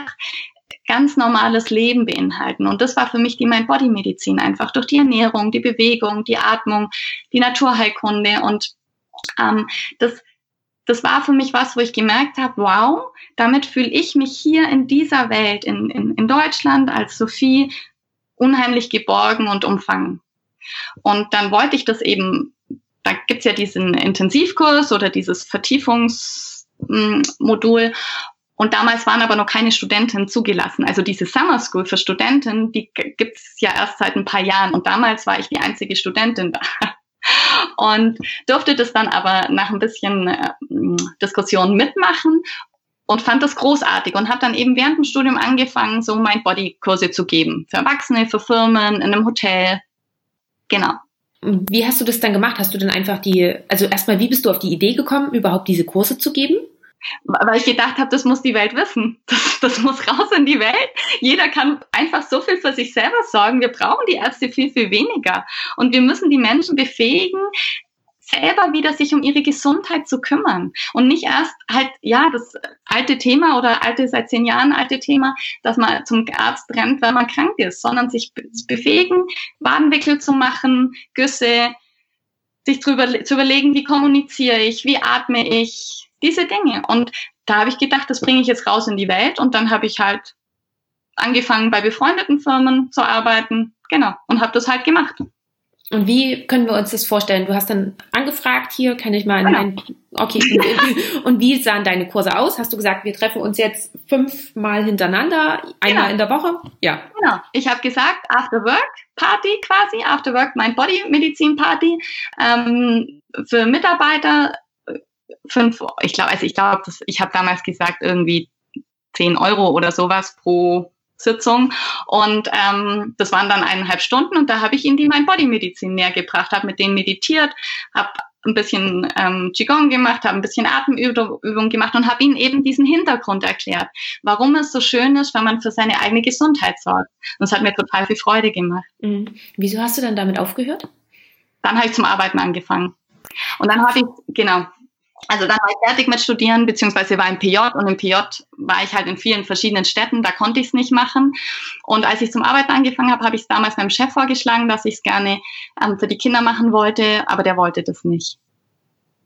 ganz normales Leben beinhalten. Und das war für mich die Mind-Body-Medizin einfach durch die Ernährung, die Bewegung, die Atmung, die Naturheilkunde. Und ähm, das, das war für mich was, wo ich gemerkt habe, wow, damit fühle ich mich hier in dieser Welt, in, in, in Deutschland als Sophie, unheimlich geborgen und umfangen. Und dann wollte ich das eben, da gibt's ja diesen Intensivkurs oder dieses Vertiefungsmodul. Und damals waren aber noch keine Studenten zugelassen. Also diese Summer School für Studenten, die gibt's ja erst seit ein paar Jahren. Und damals war ich die einzige Studentin da. Und durfte das dann aber nach ein bisschen äh, Diskussion mitmachen und fand das großartig und habe dann eben während dem Studium angefangen, so Mind-Body-Kurse zu geben. Für Erwachsene, für Firmen, in einem Hotel, Genau. Wie hast du das dann gemacht? Hast du dann einfach die, also erstmal, wie bist du auf die Idee gekommen, überhaupt diese Kurse zu geben? Weil ich gedacht habe, das muss die Welt wissen. Das, das muss raus in die Welt. Jeder kann einfach so viel für sich selber sorgen. Wir brauchen die Ärzte viel, viel weniger. Und wir müssen die Menschen befähigen, selber wieder sich um ihre Gesundheit zu kümmern und nicht erst halt, ja, das alte Thema oder alte, seit zehn Jahren alte Thema, dass man zum Arzt rennt, wenn man krank ist, sondern sich befähigen, Wadenwickel zu machen, Güsse, sich drüber, zu überlegen, wie kommuniziere ich, wie atme ich, diese Dinge. Und da habe ich gedacht, das bringe ich jetzt raus in die Welt und dann habe ich halt angefangen bei befreundeten Firmen zu arbeiten, genau, und habe das halt gemacht. Und wie können wir uns das vorstellen? Du hast dann angefragt, hier kann ich mal in genau. mein, okay, und, und, wie sahen deine Kurse aus? Hast du gesagt, wir treffen uns jetzt fünfmal hintereinander, einmal genau. in der Woche? Ja. Genau. Ich habe gesagt, After Work Party quasi, After Work Mind Body Medizin Party ähm, für Mitarbeiter. Fünf, ich glaube, also ich glaube, ich habe damals gesagt irgendwie zehn Euro oder sowas pro Sitzung. Und ähm, das waren dann eineinhalb Stunden und da habe ich ihnen die Mind-Body-Medizin näher gebracht, habe mit denen meditiert, habe ein bisschen ähm, Qigong gemacht, habe ein bisschen Atemübung gemacht und habe ihnen eben diesen Hintergrund erklärt, warum es so schön ist, wenn man für seine eigene Gesundheit sorgt. Und es hat mir total viel Freude gemacht. Mhm. Wieso hast du dann damit aufgehört? Dann habe ich zum Arbeiten angefangen. Und dann habe ich, genau, also dann war ich fertig mit Studieren, beziehungsweise war im PJ und im PJ war ich halt in vielen verschiedenen Städten, da konnte ich es nicht machen. Und als ich zum Arbeiten angefangen habe, habe ich es damals meinem Chef vorgeschlagen, dass ich es gerne ähm, für die Kinder machen wollte, aber der wollte das nicht.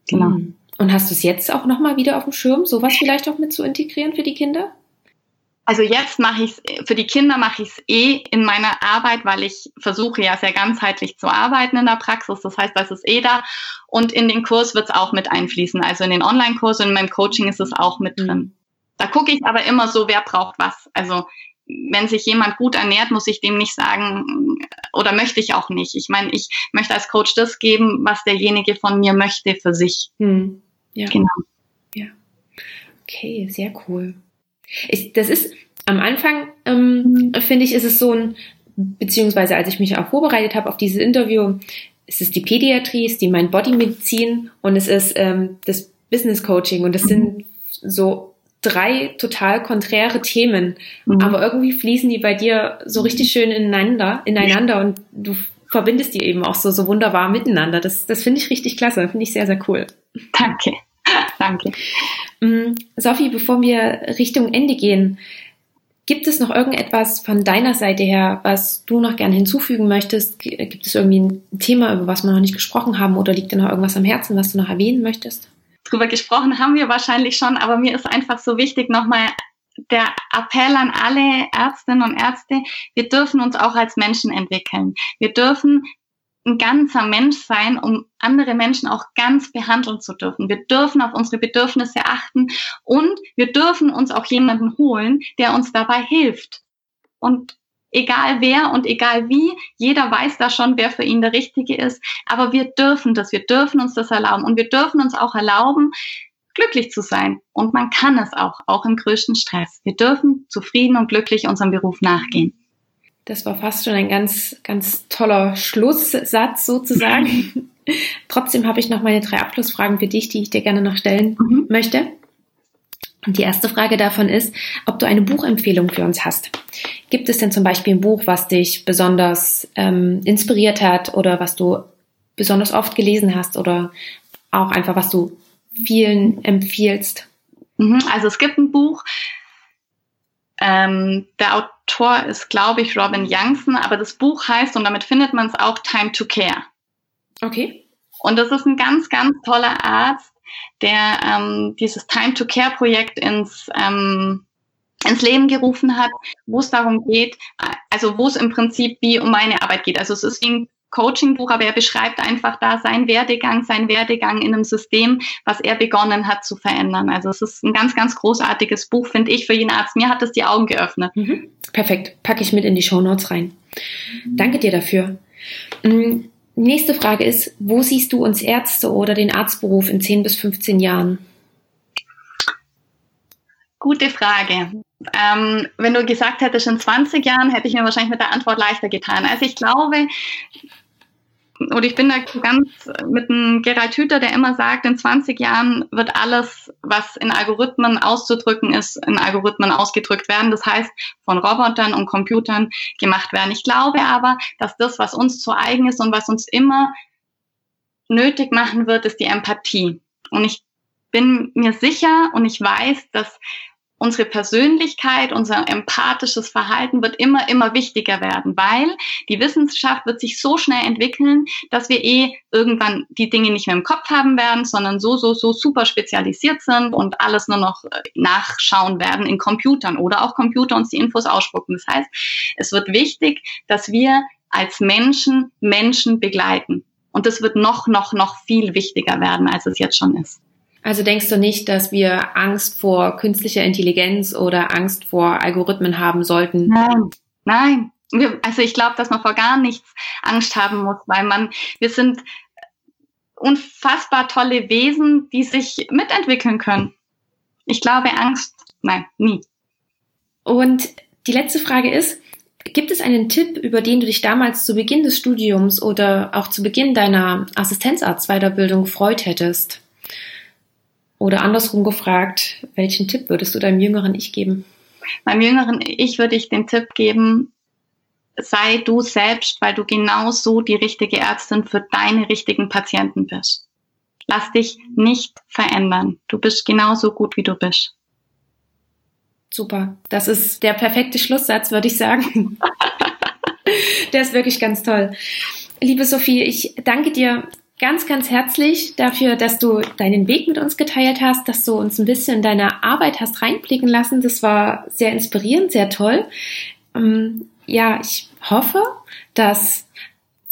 Genau. Hm. Und hast du es jetzt auch nochmal wieder auf dem Schirm, sowas vielleicht auch mit zu integrieren für die Kinder? Also jetzt mache ich es, für die Kinder mache ich es eh in meiner Arbeit, weil ich versuche ja sehr ganzheitlich zu arbeiten in der Praxis. Das heißt, das ist eh da. Und in den Kurs wird es auch mit einfließen. Also in den Online-Kurs und in meinem Coaching ist es auch mit drin. Mhm. Da gucke ich aber immer so, wer braucht was. Also wenn sich jemand gut ernährt, muss ich dem nicht sagen oder möchte ich auch nicht. Ich meine, ich möchte als Coach das geben, was derjenige von mir möchte für sich. Hm. Ja. Genau. Ja. Okay, sehr cool. Ich, das ist am Anfang, ähm, finde ich, ist es so ein, beziehungsweise als ich mich auch vorbereitet habe auf dieses Interview, ist es die Pädiatrie, ist die Mind-Body-Medizin und es ist ähm, das Business Coaching und das sind so drei total konträre Themen, mhm. aber irgendwie fließen die bei dir so richtig schön ineinander, ineinander und du verbindest die eben auch so, so wunderbar miteinander. Das, das finde ich richtig klasse, finde ich sehr, sehr cool. Danke. Danke. Mm, Sophie, bevor wir Richtung Ende gehen, gibt es noch irgendetwas von deiner Seite her, was du noch gerne hinzufügen möchtest? Gibt es irgendwie ein Thema, über was wir noch nicht gesprochen haben oder liegt dir noch irgendwas am Herzen, was du noch erwähnen möchtest? Drüber gesprochen haben wir wahrscheinlich schon, aber mir ist einfach so wichtig, nochmal der Appell an alle Ärztinnen und Ärzte, wir dürfen uns auch als Menschen entwickeln. Wir dürfen ein ganzer Mensch sein, um andere Menschen auch ganz behandeln zu dürfen. Wir dürfen auf unsere Bedürfnisse achten und wir dürfen uns auch jemanden holen, der uns dabei hilft. Und egal wer und egal wie, jeder weiß da schon, wer für ihn der Richtige ist. Aber wir dürfen das, wir dürfen uns das erlauben und wir dürfen uns auch erlauben, glücklich zu sein. Und man kann es auch, auch im größten Stress. Wir dürfen zufrieden und glücklich unserem Beruf nachgehen. Das war fast schon ein ganz, ganz toller Schlusssatz sozusagen. Trotzdem habe ich noch meine drei Abschlussfragen für dich, die ich dir gerne noch stellen mhm. möchte. Und die erste Frage davon ist, ob du eine Buchempfehlung für uns hast. Gibt es denn zum Beispiel ein Buch, was dich besonders ähm, inspiriert hat oder was du besonders oft gelesen hast oder auch einfach, was du vielen empfiehlst? Mhm, also es gibt ein Buch, ähm, der Autor ist, glaube ich, Robin Youngson, aber das Buch heißt, und damit findet man es auch, Time to Care. Okay. Und das ist ein ganz, ganz toller Arzt, der ähm, dieses Time to Care Projekt ins, ähm, ins Leben gerufen hat, wo es darum geht, also wo es im Prinzip wie um meine Arbeit geht. Also es ist wie ein Coaching-Buch, aber er beschreibt einfach da seinen Werdegang, seinen Werdegang in einem System, was er begonnen hat zu verändern. Also es ist ein ganz, ganz großartiges Buch, finde ich, für jeden Arzt. Mir hat es die Augen geöffnet. Mhm. Perfekt. Packe ich mit in die Show Notes rein. Danke dir dafür. Mhm. Nächste Frage ist, wo siehst du uns Ärzte oder den Arztberuf in 10 bis 15 Jahren? Gute Frage. Ähm, wenn du gesagt hättest, in 20 Jahren, hätte ich mir wahrscheinlich mit der Antwort leichter getan. Also ich glaube, oder ich bin da ganz mit einem Gerald Hüther, der immer sagt, in 20 Jahren wird alles, was in Algorithmen auszudrücken ist, in Algorithmen ausgedrückt werden. Das heißt, von Robotern und Computern gemacht werden. Ich glaube aber, dass das, was uns zu eigen ist und was uns immer nötig machen wird, ist die Empathie. Und ich bin mir sicher und ich weiß, dass unsere Persönlichkeit, unser empathisches Verhalten wird immer, immer wichtiger werden, weil die Wissenschaft wird sich so schnell entwickeln, dass wir eh irgendwann die Dinge nicht mehr im Kopf haben werden, sondern so, so, so super spezialisiert sind und alles nur noch äh, nachschauen werden in Computern oder auch Computer uns die Infos ausspucken. Das heißt, es wird wichtig, dass wir als Menschen Menschen begleiten. Und das wird noch, noch, noch viel wichtiger werden, als es jetzt schon ist. Also denkst du nicht, dass wir Angst vor künstlicher Intelligenz oder Angst vor Algorithmen haben sollten? Nein, nein. Also ich glaube, dass man vor gar nichts Angst haben muss, weil man, wir sind unfassbar tolle Wesen, die sich mitentwickeln können. Ich glaube, Angst, nein, nie. Und die letzte Frage ist, gibt es einen Tipp, über den du dich damals zu Beginn des Studiums oder auch zu Beginn deiner Assistenzarztweiterbildung gefreut hättest? Oder andersrum gefragt, welchen Tipp würdest du deinem jüngeren Ich geben? Meinem jüngeren Ich würde ich den Tipp geben, sei du selbst, weil du genau so die richtige Ärztin für deine richtigen Patienten bist. Lass dich nicht verändern. Du bist genauso gut, wie du bist. Super. Das ist der perfekte Schlusssatz, würde ich sagen. der ist wirklich ganz toll. Liebe Sophie, ich danke dir ganz, ganz herzlich dafür, dass du deinen Weg mit uns geteilt hast, dass du uns ein bisschen in deine Arbeit hast reinblicken lassen. Das war sehr inspirierend, sehr toll. Ähm, ja, ich hoffe, dass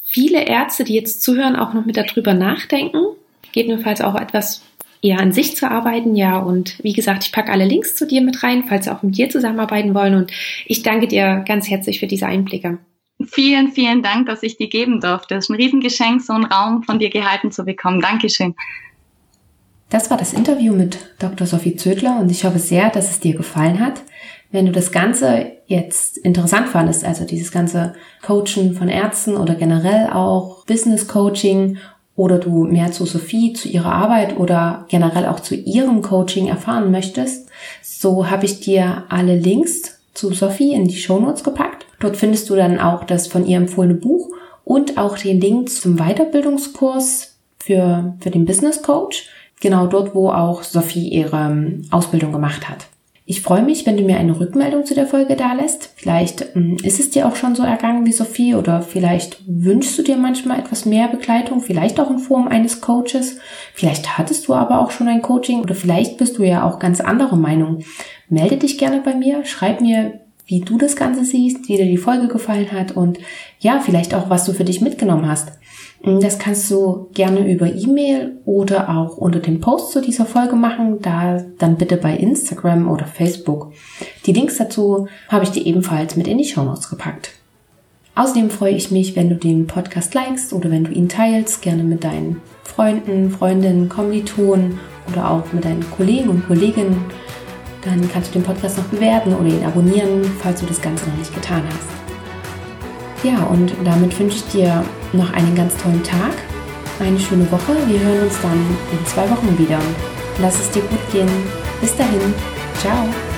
viele Ärzte, die jetzt zuhören, auch noch mit darüber nachdenken, gegebenenfalls auch etwas eher an sich zu arbeiten, ja. Und wie gesagt, ich packe alle Links zu dir mit rein, falls sie auch mit dir zusammenarbeiten wollen. Und ich danke dir ganz herzlich für diese Einblicke. Vielen, vielen Dank, dass ich die geben durfte. Es ist ein Riesengeschenk, so einen Raum von dir gehalten zu bekommen. Dankeschön. Das war das Interview mit Dr. Sophie Zödler und ich hoffe sehr, dass es dir gefallen hat. Wenn du das Ganze jetzt interessant fandest, also dieses ganze Coachen von Ärzten oder generell auch Business Coaching oder du mehr zu Sophie, zu ihrer Arbeit oder generell auch zu ihrem Coaching erfahren möchtest, so habe ich dir alle Links zu Sophie in die Show Notes gepackt. Dort findest du dann auch das von ihr empfohlene Buch und auch den Link zum Weiterbildungskurs für, für den Business Coach. Genau dort, wo auch Sophie ihre ähm, Ausbildung gemacht hat. Ich freue mich, wenn du mir eine Rückmeldung zu der Folge da lässt. Vielleicht ähm, ist es dir auch schon so ergangen wie Sophie oder vielleicht wünschst du dir manchmal etwas mehr Begleitung, vielleicht auch in Form eines Coaches. Vielleicht hattest du aber auch schon ein Coaching oder vielleicht bist du ja auch ganz anderer Meinung. Melde dich gerne bei mir, schreib mir, wie du das Ganze siehst, wie dir die Folge gefallen hat und ja, vielleicht auch, was du für dich mitgenommen hast. Mm, das kannst du gerne über E-Mail oder auch unter dem Post zu dieser Folge machen, da dann bitte bei Instagram oder Facebook. Die Links dazu habe ich dir ebenfalls mit in die Show Notes gepackt. Außerdem freue ich mich, wenn du den Podcast likest oder wenn du ihn teilst, gerne mit deinen Freunden, Freundinnen, Kommilitonen oder auch mit deinen Kollegen und Kolleginnen. Dann kannst du den Podcast noch bewerten oder ihn abonnieren, falls du das Ganze noch nicht getan hast. Ja, und damit wünsche ich dir noch einen ganz tollen Tag, eine schöne Woche. Wir hören uns dann in zwei Wochen wieder. Lass es dir gut gehen. Bis dahin. Ciao.